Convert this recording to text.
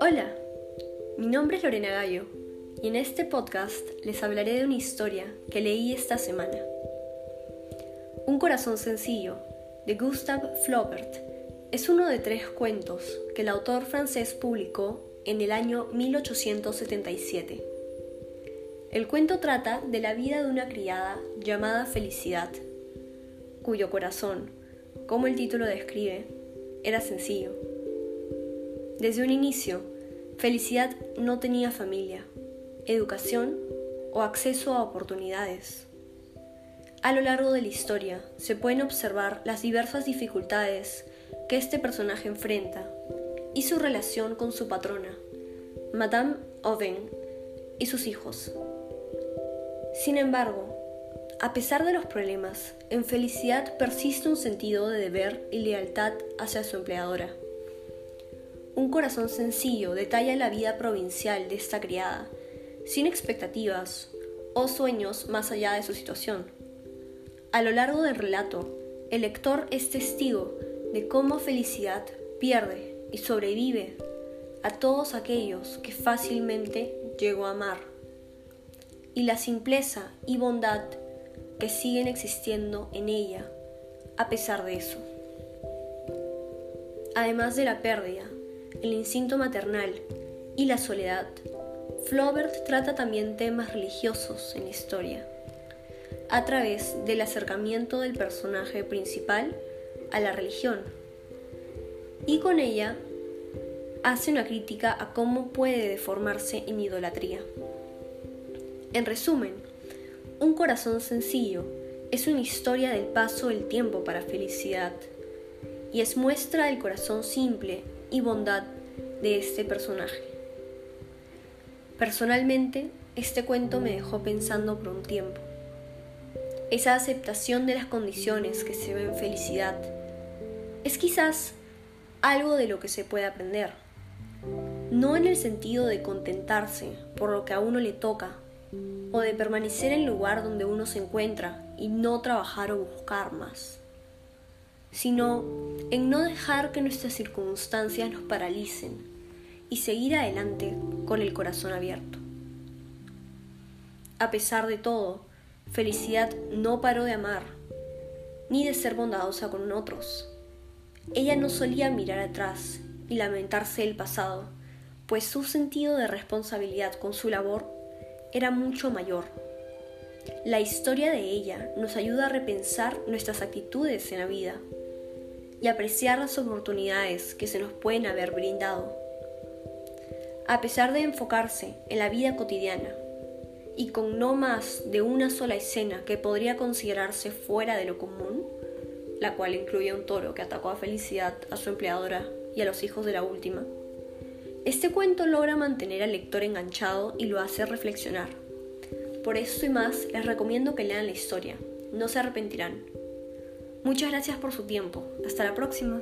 Hola, mi nombre es Lorena Gallo y en este podcast les hablaré de una historia que leí esta semana. Un corazón sencillo, de Gustave Flaubert, es uno de tres cuentos que el autor francés publicó en el año 1877. El cuento trata de la vida de una criada llamada Felicidad, cuyo corazón, como el título describe, era sencillo. Desde un inicio, Felicidad no tenía familia, educación o acceso a oportunidades. A lo largo de la historia se pueden observar las diversas dificultades que este personaje enfrenta y su relación con su patrona, Madame Owen, y sus hijos. Sin embargo, a pesar de los problemas, en Felicidad persiste un sentido de deber y lealtad hacia su empleadora. Un corazón sencillo detalla la vida provincial de esta criada, sin expectativas o sueños más allá de su situación. A lo largo del relato, el lector es testigo de cómo Felicidad pierde y sobrevive a todos aquellos que fácilmente llegó a amar, y la simpleza y bondad que siguen existiendo en ella a pesar de eso. Además de la pérdida, el instinto maternal y la soledad, Flaubert trata también temas religiosos en la historia, a través del acercamiento del personaje principal a la religión, y con ella hace una crítica a cómo puede deformarse en idolatría. En resumen, un corazón sencillo es una historia del paso del tiempo para felicidad y es muestra del corazón simple y bondad de este personaje. Personalmente, este cuento me dejó pensando por un tiempo. Esa aceptación de las condiciones que se ven felicidad es quizás algo de lo que se puede aprender. No en el sentido de contentarse por lo que a uno le toca o de permanecer en el lugar donde uno se encuentra y no trabajar o buscar más, sino en no dejar que nuestras circunstancias nos paralicen y seguir adelante con el corazón abierto. A pesar de todo, Felicidad no paró de amar, ni de ser bondadosa con otros. Ella no solía mirar atrás y lamentarse del pasado, pues su sentido de responsabilidad con su labor era mucho mayor. La historia de ella nos ayuda a repensar nuestras actitudes en la vida y apreciar las oportunidades que se nos pueden haber brindado. A pesar de enfocarse en la vida cotidiana y con no más de una sola escena que podría considerarse fuera de lo común, la cual incluye un toro que atacó a Felicidad, a su empleadora y a los hijos de la última, este cuento logra mantener al lector enganchado y lo hace reflexionar. Por eso y más, les recomiendo que lean la historia. No se arrepentirán. Muchas gracias por su tiempo. Hasta la próxima.